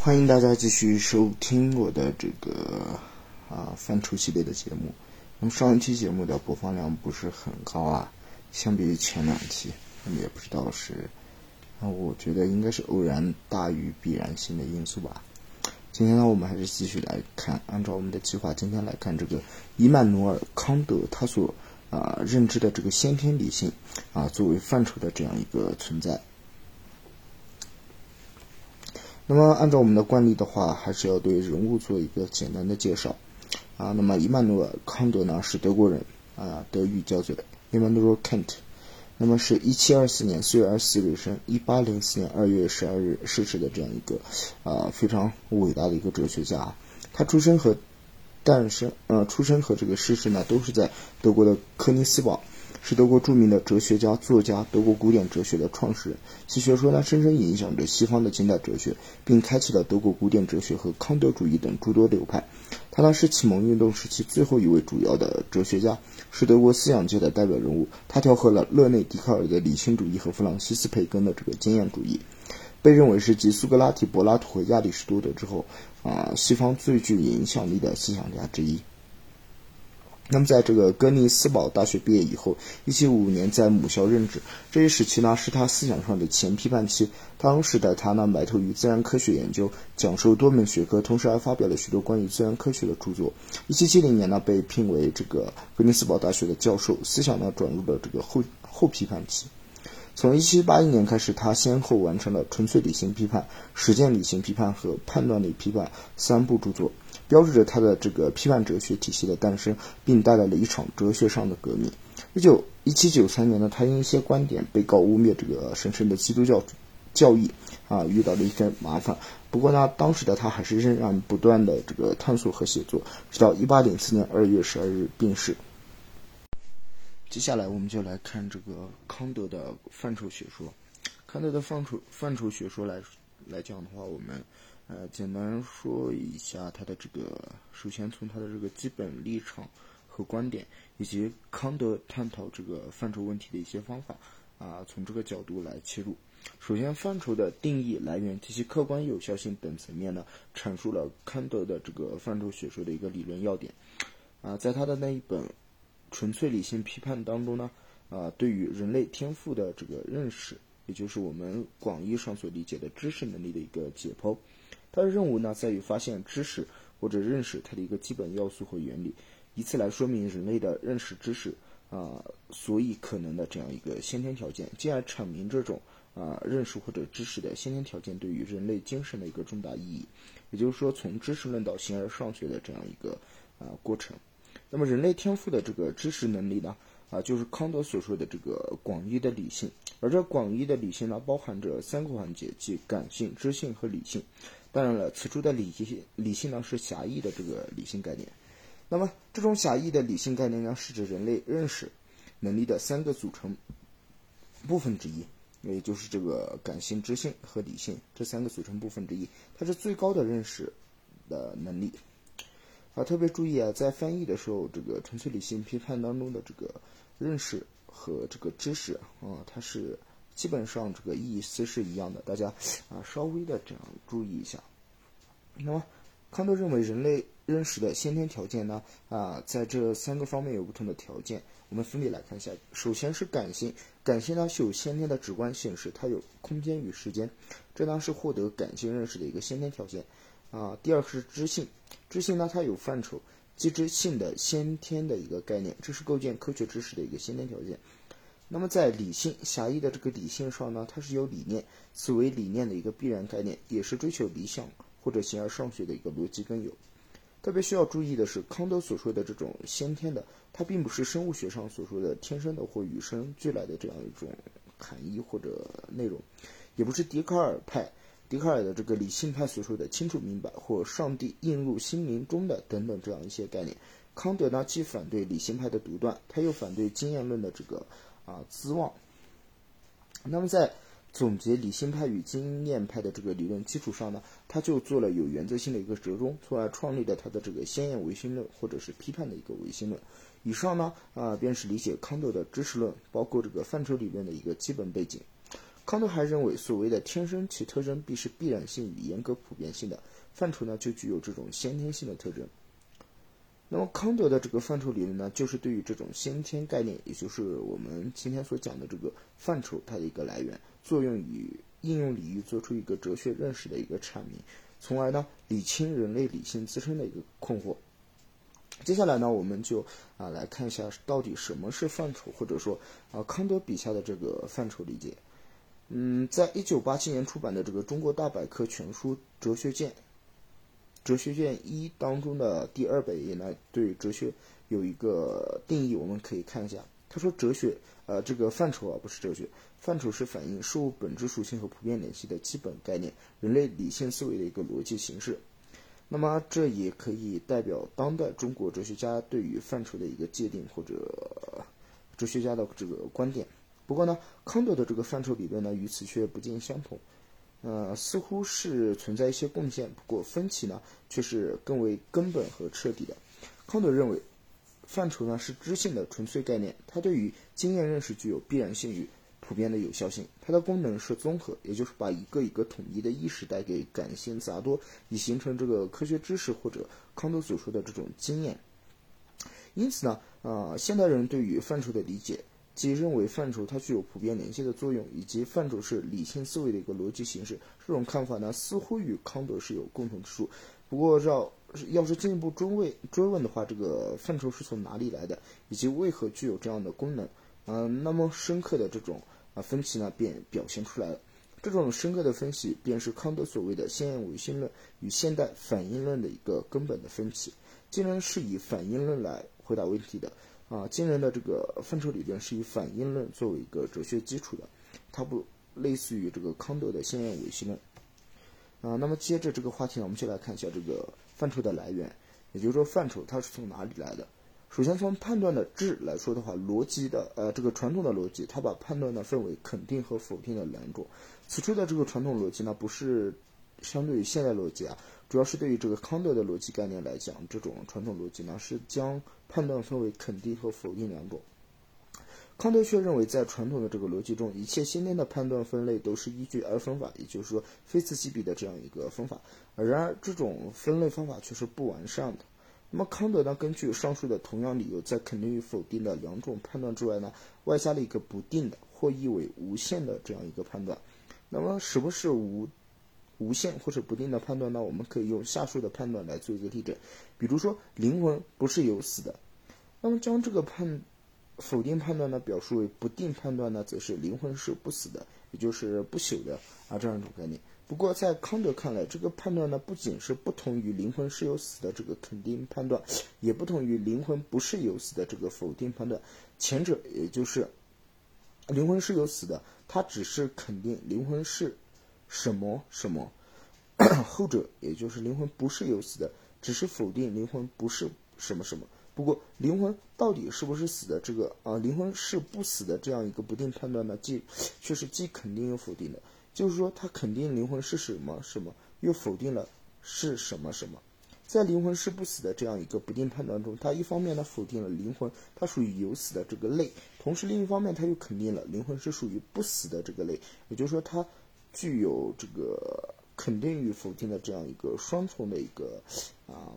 欢迎大家继续收听我的这个啊范畴系列的节目。那么上一期节目的播放量不是很高啊，相比于前两期，那么也不知道是那，我觉得应该是偶然大于必然性的因素吧。今天呢，我们还是继续来看，按照我们的计划，今天来看这个伊曼努尔·康德他所啊认知的这个先天理性啊作为范畴的这样一个存在。那么，按照我们的惯例的话，还是要对人物做一个简单的介绍啊。那么，伊曼努尔·康德呢是德国人啊，德语叫做 Immanuel Kant。那么，是一七二四年四月二十四日生，一八零四年二月十二日逝世的这样一个啊非常伟大的一个哲学家。他出生和诞生，呃，出生和这个逝世呢，都是在德国的科尼斯堡。是德国著名的哲学家、作家，德国古典哲学的创始人。其学说呢，深深影响着西方的近代哲学，并开启了德国古典哲学和康德主义等诸多流派。他呢是启蒙运动时期最后一位主要的哲学家，是德国思想界的代表人物。他调和了勒内、笛卡尔的理性主义和弗朗西斯·培根的这个经验主义，被认为是继苏格拉底、柏拉图和亚里士多德之后，啊，西方最具影响力的思想家之一。那么，在这个格尼斯堡大学毕业以后，1755年在母校任职。这一时期呢，是他思想上的前批判期。当时的他呢，埋头于自然科学研究，讲授多门学科，同时还发表了许多关于自然科学的著作。1770年呢，被聘为这个格尼斯堡大学的教授，思想呢转入了这个后后批判期。从1781年开始，他先后完成了《纯粹理性批判》《实践理性批判》和《判断力批判》三部著作。标志着他的这个批判哲学体系的诞生，并带来了一场哲学上的革命。一九一七九三年呢，他因一些观点被告污蔑这个神圣的基督教教义，啊，遇到了一些麻烦。不过呢，当时的他还是仍然不断的这个探索和写作，直到一八零四年二月十二日病逝。接下来我们就来看这个康德的范畴学说。康德的范畴范畴学说来来讲的话，我们。呃，简单说一下他的这个，首先从他的这个基本立场和观点，以及康德探讨这个范畴问题的一些方法，啊，从这个角度来切入。首先，范畴的定义、来源及其客观有效性等层面呢，阐述了康德的这个范畴学说的一个理论要点。啊，在他的那一本《纯粹理性批判》当中呢，啊，对于人类天赋的这个认识，也就是我们广义上所理解的知识能力的一个解剖。他的任务呢，在于发现知识或者认识它的一个基本要素和原理，以此来说明人类的认识知识啊，所以可能的这样一个先天条件，进而阐明这种啊认识或者知识的先天条件对于人类精神的一个重大意义。也就是说，从知识论到形而上学的这样一个啊过程。那么，人类天赋的这个知识能力呢，啊，就是康德所说的这个广义的理性。而这广义的理性呢，包含着三个环节，即感性、知性和理性。当然了，此处的理性理性呢是狭义的这个理性概念。那么，这种狭义的理性概念呢，是指人类认识能力的三个组成部分之一，也就是这个感性、知性和理性这三个组成部分之一。它是最高的认识的能力。啊，特别注意啊，在翻译的时候，这个纯粹理性批判当中的这个认识和这个知识啊，它是。基本上这个意思是一样的，大家啊稍微的这样注意一下。那么，康德认为人类认识的先天条件呢啊，在这三个方面有不同的条件，我们分别来看一下。首先是感性，感性呢是有先天的直观性是它有空间与时间，这呢是获得感性认识的一个先天条件啊。第二是知性，知性呢它有范畴，即知性的先天的一个概念，这是构建科学知识的一个先天条件。那么在理性狭义的这个理性上呢，它是有理念，此为理念的一个必然概念，也是追求理想或者形而上学的一个逻辑根由。特别需要注意的是，康德所说的这种先天的，它并不是生物学上所说的天生的或与生俱来的这样一种含义或者内容，也不是笛卡尔派、笛卡尔的这个理性派所说的清楚明白或上帝映入心灵中的等等这样一些概念。康德呢，既反对理性派的独断，他又反对经验论的这个。啊，资望。那么在总结理性派与经验派的这个理论基础上呢，他就做了有原则性的一个折中，从而创立了他的这个先验唯心论或者是批判的一个唯心论。以上呢，啊，便是理解康德的知识论，包括这个范畴理论的一个基本背景。康德还认为，所谓的天生其特征必是必然性与严格普遍性的范畴呢，就具有这种先天性的特征。那么康德的这个范畴理论呢，就是对于这种先天概念，也就是我们今天所讲的这个范畴，它的一个来源、作用与应用领域，做出一个哲学认识的一个阐明，从而呢理清人类理性自身的一个困惑。接下来呢，我们就啊来看一下到底什么是范畴，或者说啊康德笔下的这个范畴理解。嗯，在一九八七年出版的这个《中国大百科全书哲学卷》哲学卷一当中的第二百页呢，对哲学有一个定义，我们可以看一下。他说，哲学，呃，这个范畴啊，不是哲学，范畴是反映事物本质属性和普遍联系的基本概念，人类理性思维的一个逻辑形式。那么，这也可以代表当代中国哲学家对于范畴的一个界定，或者哲学家的这个观点。不过呢，康德的这个范畴理论呢，与此却不尽相同，呃，似乎是存在一些贡献，不过分歧呢，却是更为根本和彻底的。康德认为，范畴呢是知性的纯粹概念，它对于经验认识具有必然性与普遍的有效性，它的功能是综合，也就是把一个一个统一的意识带给感性杂多，以形成这个科学知识或者康德所说的这种经验。因此呢，呃，现代人对于范畴的理解。即认为范畴它具有普遍联系的作用，以及范畴是理性思维的一个逻辑形式。这种看法呢，似乎与康德是有共同之处。不过，要要是进一步追问追问的话，这个范畴是从哪里来的，以及为何具有这样的功能？嗯，那么深刻的这种啊分歧呢，便表现出来了。这种深刻的分析，便是康德所谓的先验唯心论与现代反应论的一个根本的分歧。既然是以反应论来回答问题的。啊，今人的这个范畴理论是以反应论作为一个哲学基础的，它不类似于这个康德的先验唯心论。啊，那么接着这个话题呢，我们就来看一下这个范畴的来源，也就是说范畴它是从哪里来的。首先从判断的质来说的话，逻辑的呃这个传统的逻辑，它把判断呢分为肯定和否定的两种。此处的这个传统逻辑呢，不是。相对于现代逻辑啊，主要是对于这个康德的逻辑概念来讲，这种传统逻辑呢是将判断分为肯定和否定两种。康德却认为，在传统的这个逻辑中，一切先天的判断分类都是依据二分法，也就是说非此即彼的这样一个分法。然而，这种分类方法却是不完善的。那么，康德呢，根据上述的同样理由，在肯定与否定的两种判断之外呢，外加了一个不定的或译为无限的这样一个判断。那么，什么是无？无限或者不定的判断呢？我们可以用下述的判断来做一个例证，比如说灵魂不是有死的，那么将这个判否定判断呢表述为不定判断呢，则是灵魂是不死的，也就是不朽的啊这样一种概念。不过在康德看来，这个判断呢不仅是不同于灵魂是有死的这个肯定判断，也不同于灵魂不是有死的这个否定判断。前者也就是灵魂是有死的，它只是肯定灵魂是。什么什么，后者也就是灵魂不是有死的，只是否定灵魂不是什么什么。不过灵魂到底是不是死的，这个啊灵魂是不死的这样一个不定判断呢，既却是既肯定又否定的。就是说，他肯定灵魂是什么什么，又否定了是什么什么。在灵魂是不死的这样一个不定判断中，他一方面呢否定了灵魂它属于有死的这个类，同时另一方面他又肯定了灵魂是属于不死的这个类。也就是说，他。具有这个肯定与否定的这样一个双重的一个啊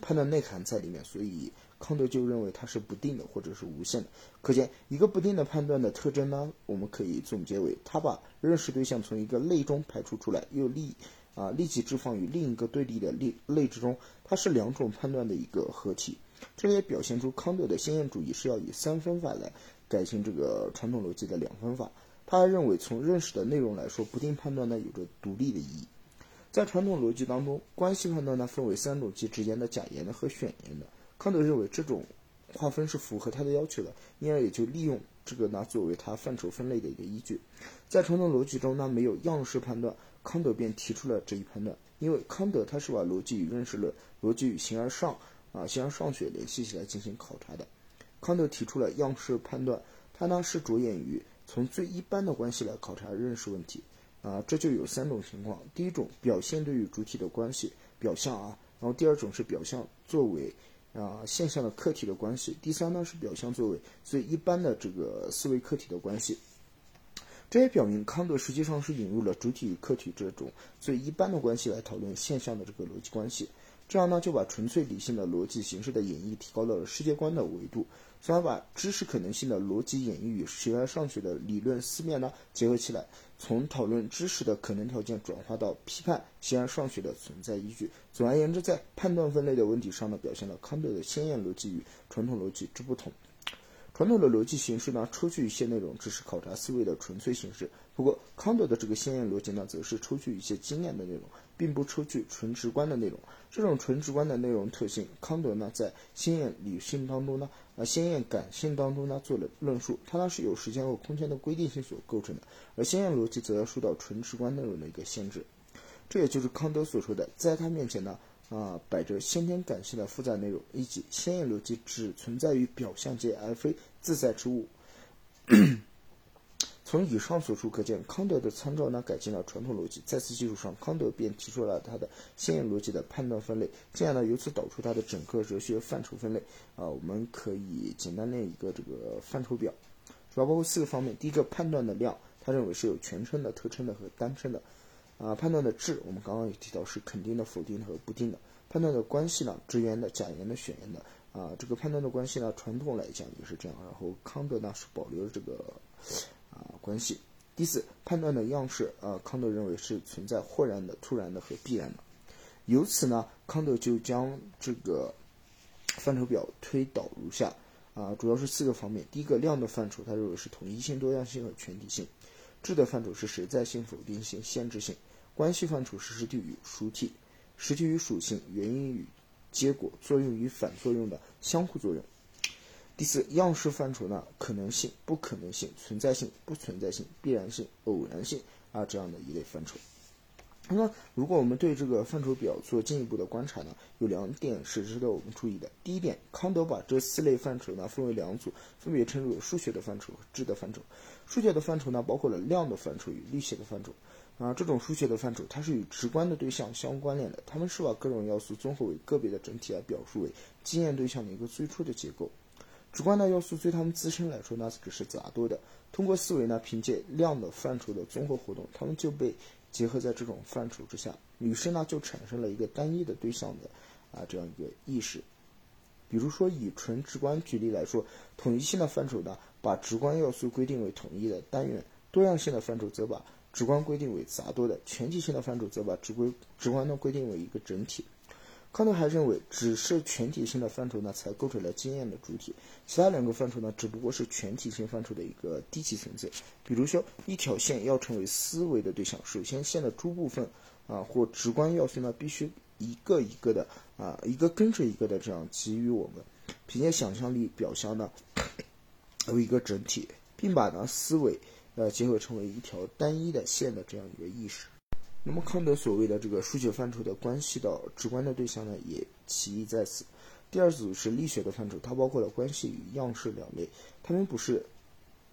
判断内涵在里面，所以康德就认为它是不定的或者是无限的。可见一个不定的判断的特征呢，我们可以总结为：它把认识对象从一个类中排除出来，又立啊立即置放于另一个对立的类类之中，它是两种判断的一个合体。这也表现出康德的先验主义是要以三分法来改进这个传统逻辑的两分法。他还认为，从认识的内容来说，不定判断呢有着独立的意义。在传统逻辑当中，关系判断呢分为三种，即直言的、假言的和选言的。康德认为这种划分是符合他的要求的，因而也就利用这个呢作为他范畴分类的一个依据。在传统逻辑中呢，没有样式判断，康德便提出了这一判断。因为康德他是把逻辑与认识论、逻辑与形而上啊形而上学联系起来进行考察的。康德提出了样式判断，他呢是着眼于。从最一般的关系来考察认识问题，啊，这就有三种情况。第一种，表现对于主体的关系，表象啊；然后第二种是表象作为啊现象的客体的关系；第三呢是表象作为最一般的这个思维客体的关系。这也表明康德实际上是引入了主体与客体这种最一般的关系来讨论现象的这个逻辑关系。这样呢，就把纯粹理性的逻辑形式的演绎提高到了世界观的维度，从而把知识可能性的逻辑演绎与形而上学的理论思辨呢结合起来，从讨论知识的可能条件转化到批判形而上学的存在依据。总而言之，在判断分类的问题上呢，表现了康德的先验逻辑与传统逻辑之不同。传统的逻辑形式呢，抽取一些内容，只是考察思维的纯粹形式。不过，康德的这个先验逻辑呢，则是抽取一些经验的内容，并不出具纯直观的内容。这种纯直观的内容特性，康德呢在先验理性当中呢，呃，先验感性当中呢做了论述。它呢是由时间和空间的规定性所构成的，而先验逻辑则要受到纯直观内容的一个限制。这也就是康德所说的，在他面前呢。啊，摆着先天感性的复杂内容，以及先验逻辑只存在于表象界而非自在之物。从以上所述可见，康德的参照呢改进了传统逻辑，在此基础上，康德便提出了他的先验逻辑的判断分类，这样呢由此导出他的整个哲学范畴分类。啊，我们可以简单列一个这个范畴表，主要包括四个方面。第一个，判断的量，他认为是有全称的、特称的和单称的。啊，判断的质，我们刚刚也提到是肯定的、否定的和不定的。判断的关系呢，直言的、假言的、选言的。啊，这个判断的关系呢，传统来讲也是这样。然后康德呢是保留这个关系。第四，判断的样式，啊，康德认为是存在豁然的、突然的和必然的。由此呢，康德就将这个范畴表推导如下。啊，主要是四个方面。第一个，量的范畴，他认为是统一性、多样性和全体性。质的范畴是实在性、否定性、限制性；关系范畴是实体与属体、实体与属性、原因与结果、作用与反作用的相互作用。第四，样式范畴呢，可能性、不可能性、存在性、不存在性、必然性、偶然性啊这样的一类范畴。那么，如果我们对这个范畴表做进一步的观察呢，有两点是值得我们注意的。第一点，康德把这四类范畴呢分为两组，分别称之为数学的范畴和质的范畴。数学的范畴呢，包括了量的范畴与力学的范畴。啊，这种数学的范畴，它是与直观的对象相关联的，它们是把各种要素综合为个别的整体，而表述为经验对象的一个最初的结构。直观的要素对他们自身来说呢，只是杂多的。通过思维呢，凭借量的范畴的综合活动，他们就被。结合在这种范畴之下，于是呢就产生了一个单一的对象的啊这样一个意识。比如说以纯直观举例来说，统一性的范畴呢，把直观要素规定为统一的单元；多样性的范畴则把直观规定为杂多的；全体性的范畴则把直规直观呢规定为一个整体。康德还认为，只是全体性的范畴呢，才构成了经验的主体，其他两个范畴呢，只不过是全体性范畴的一个低级层次。比如说，一条线要成为思维的对象，首先线的诸部分啊或直观要素呢，必须一个一个的啊一个跟着一个的这样给予我们，凭借想象力表象呢 为一个整体，并把呢思维呃结合成为一条单一的线的这样一个意识。那么康德所谓的这个数学范畴的关系到直观的对象呢，也其意在此。第二组是力学的范畴，它包括了关系与样式两类，它们不是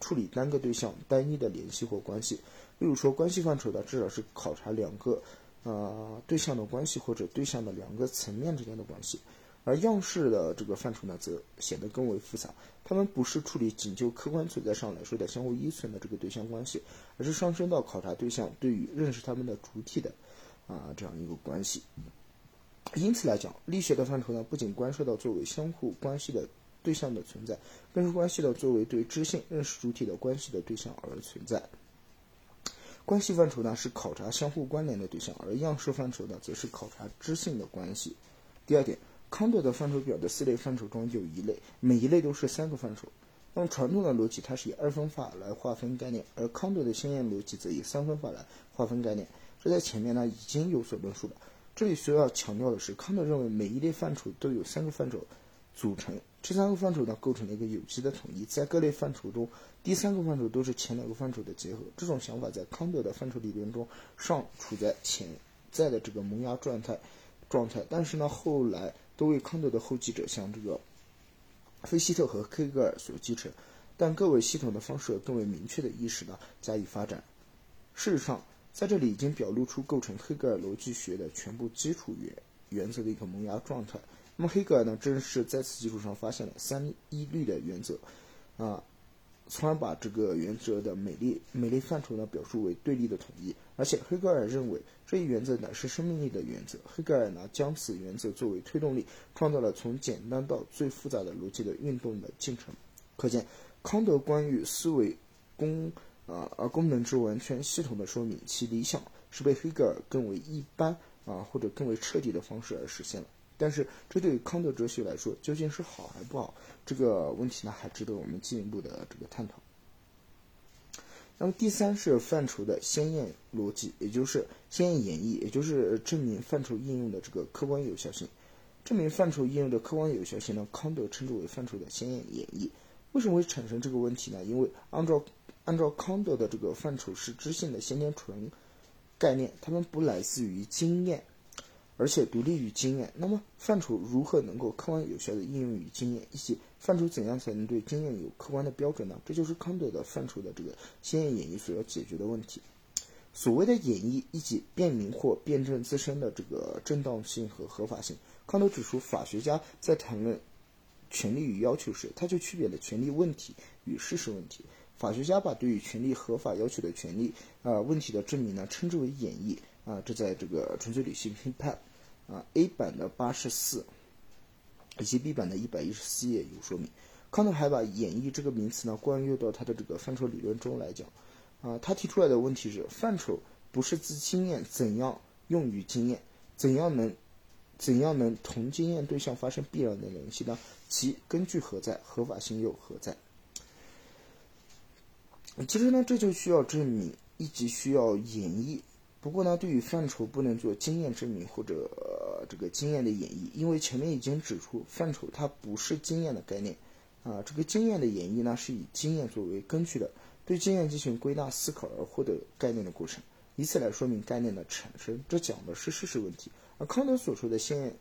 处理单个对象单一的联系或关系。例如说，关系范畴的至少是考察两个呃对象的关系或者对象的两个层面之间的关系。而样式的这个范畴呢，则显得更为复杂。它们不是处理仅就客观存在上来说的相互依存的这个对象关系，而是上升到考察对象对于认识他们的主体的啊这样一个关系。因此来讲，力学的范畴呢，不仅关涉到作为相互关系的对象的存在，更是关系到作为对知性认识主体的关系的对象而存在。关系范畴呢，是考察相互关联的对象，而样式范畴呢，则是考察知性的关系。第二点。康德的范畴表的四类范畴中有一类，每一类都是三个范畴。那么传统的逻辑它是以二分法来划分概念，而康德的先验逻辑则以三分法来划分概念。这在前面呢已经有所论述了。这里需要强调的是，康德认为每一类范畴都有三个范畴组成，这三个范畴呢构成了一个有机的统一。在各类范畴中，第三个范畴都是前两个范畴的结合。这种想法在康德的范畴理论中尚处在潜在的这个萌芽状态状态，但是呢后来。都为康德的后继者，像这个菲希特和黑格尔所继承，但各位系统的方式更为明确的意识呢加以发展。事实上，在这里已经表露出构成黑格尔逻辑学的全部基础原原则的一个萌芽状态。那么黑格尔呢，正是在此基础上发现了三一律的原则，啊，从而把这个原则的美丽美丽范畴呢表述为对立的统一。而且黑格尔认为这一原则乃是生命力的原则。黑格尔呢将此原则作为推动力，创造了从简单到最复杂的逻辑的运动的进程。可见，康德关于思维功啊而功能之完全系统的说明，其理想是被黑格尔更为一般啊或者更为彻底的方式而实现了。但是，这对于康德哲学来说究竟是好还是不好？这个问题呢，还值得我们进一步的这个探讨。那么，第三是范畴的先验逻辑，也就是先验演绎，也就是证明范畴应用的这个客观有效性。证明范畴应用的客观有效性呢，康德称之为范畴的先验演绎。为什么会产生这个问题呢？因为按照按照康德的这个范畴是知性的先天纯概念，它们不来自于经验。而且独立于经验，那么范畴如何能够客观有效的应用于经验，以及范畴怎样才能对经验有客观的标准呢？这就是康德的范畴的这个先验演绎所要解决的问题。所谓的演绎，以及辨明或辩证自身的这个正当性和合法性。康德指出，法学家在谈论权利与要求时，他就区别了权利问题与事实问题。法学家把对于权利合法要求的权利啊问题的证明呢，称之为演绎。啊，这在这个纯粹理性批判啊 A 版的八十四以及 B 版的一百一十四页有说明。康德还把演绎这个名词呢贯用到他的这个范畴理论中来讲。啊，他提出来的问题是：范畴不是自经验怎样用于经验，怎样能怎样能同经验对象发生必然的联系呢？其根据何在？合法性又何在？其实呢，这就需要证明以及需要演绎。不过呢，对于范畴不能做经验证明或者这个经验的演绎，因为前面已经指出，范畴它不是经验的概念啊。这个经验的演绎呢，是以经验作为根据的，对经验进行归纳思考而获得概念的过程，以此来说明概念的产生。这讲的是事实问题，而康德所说的先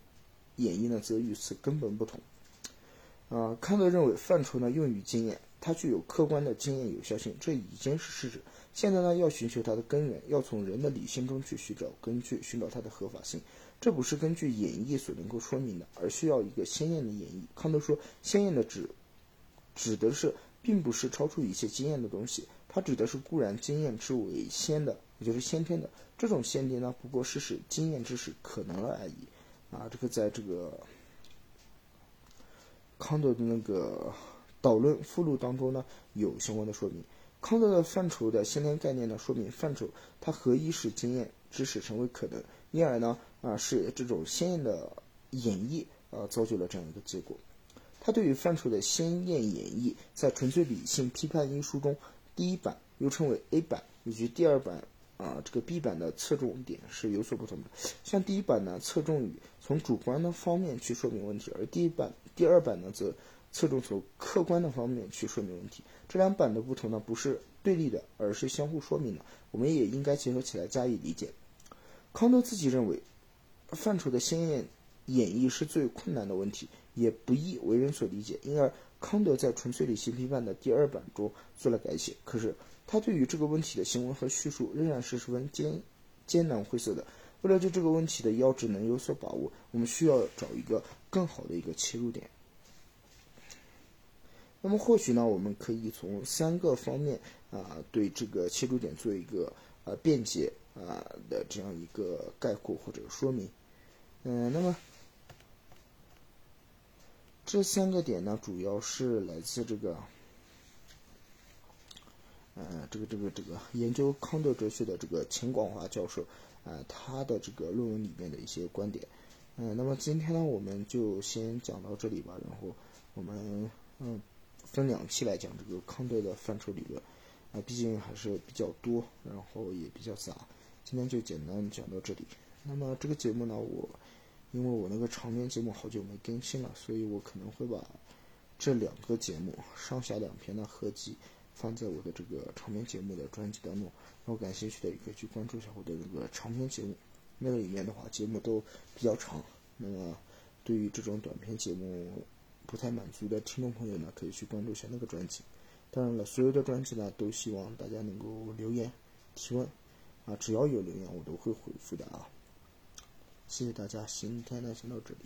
演绎呢，则与此根本不同。啊，康德认为范畴呢用于经验。它具有客观的经验有效性，这已经是事实。现在呢，要寻求它的根源，要从人的理性中去寻找根据，寻找它的合法性。这不是根据演绎所能够说明的，而需要一个鲜艳的演绎。康德说，鲜艳的指指的是，并不是超出一切经验的东西，它指的是固然经验之为先的，也就是先天的。这种先天呢，不过是使经验之识可能了而已。啊，这个在这个康德的那个。导论附录当中呢有相关的说明。康德的范畴的先天概念呢，说明范畴它合一使经验知识成为可能，因而呢啊是这种先验的演绎啊造就了这样一个结果。他对于范畴的先验演绎，在《纯粹理性批判》一书中，第一版又称为 A 版，以及第二版啊这个 B 版的侧重点是有所不同的。像第一版呢侧重于从主观的方面去说明问题，而第一版第二版呢则。侧重从客观的方面去说明问题，这两版的不同呢，不是对立的，而是相互说明的。我们也应该结合起来加以理解。康德自己认为，范畴的先验演绎是最困难的问题，也不易为人所理解，因而康德在《纯粹理性批判》的第二版中做了改写。可是他对于这个问题的行文和叙述仍然是十分艰艰难晦涩的。为了对这个问题的要旨能有所把握，我们需要找一个更好的一个切入点。那么或许呢，我们可以从三个方面啊，对这个切入点做一个呃便捷啊的这样一个概括或者说明。嗯，那么这三个点呢，主要是来自这个呃这个这个这个研究康德哲学的这个秦广华教授啊他的这个论文里面的一些观点。嗯，那么今天呢，我们就先讲到这里吧，然后我们嗯。分两期来讲这个康德的范畴理论，啊，毕竟还是比较多，然后也比较杂，今天就简单讲到这里。那么这个节目呢，我因为我那个长篇节目好久没更新了，所以我可能会把这两个节目上下两篇的合集放在我的这个长篇节目的专辑当中。然后感兴趣的也可以去关注一下我的那个长篇节目，那个里面的话节目都比较长。那么对于这种短篇节目，不太满足的听众朋友呢，可以去关注一下那个专辑。当然了，所有的专辑呢，都希望大家能够留言提问啊，只要有留言，我都会回复的啊。谢谢大家，今天呢先到这里。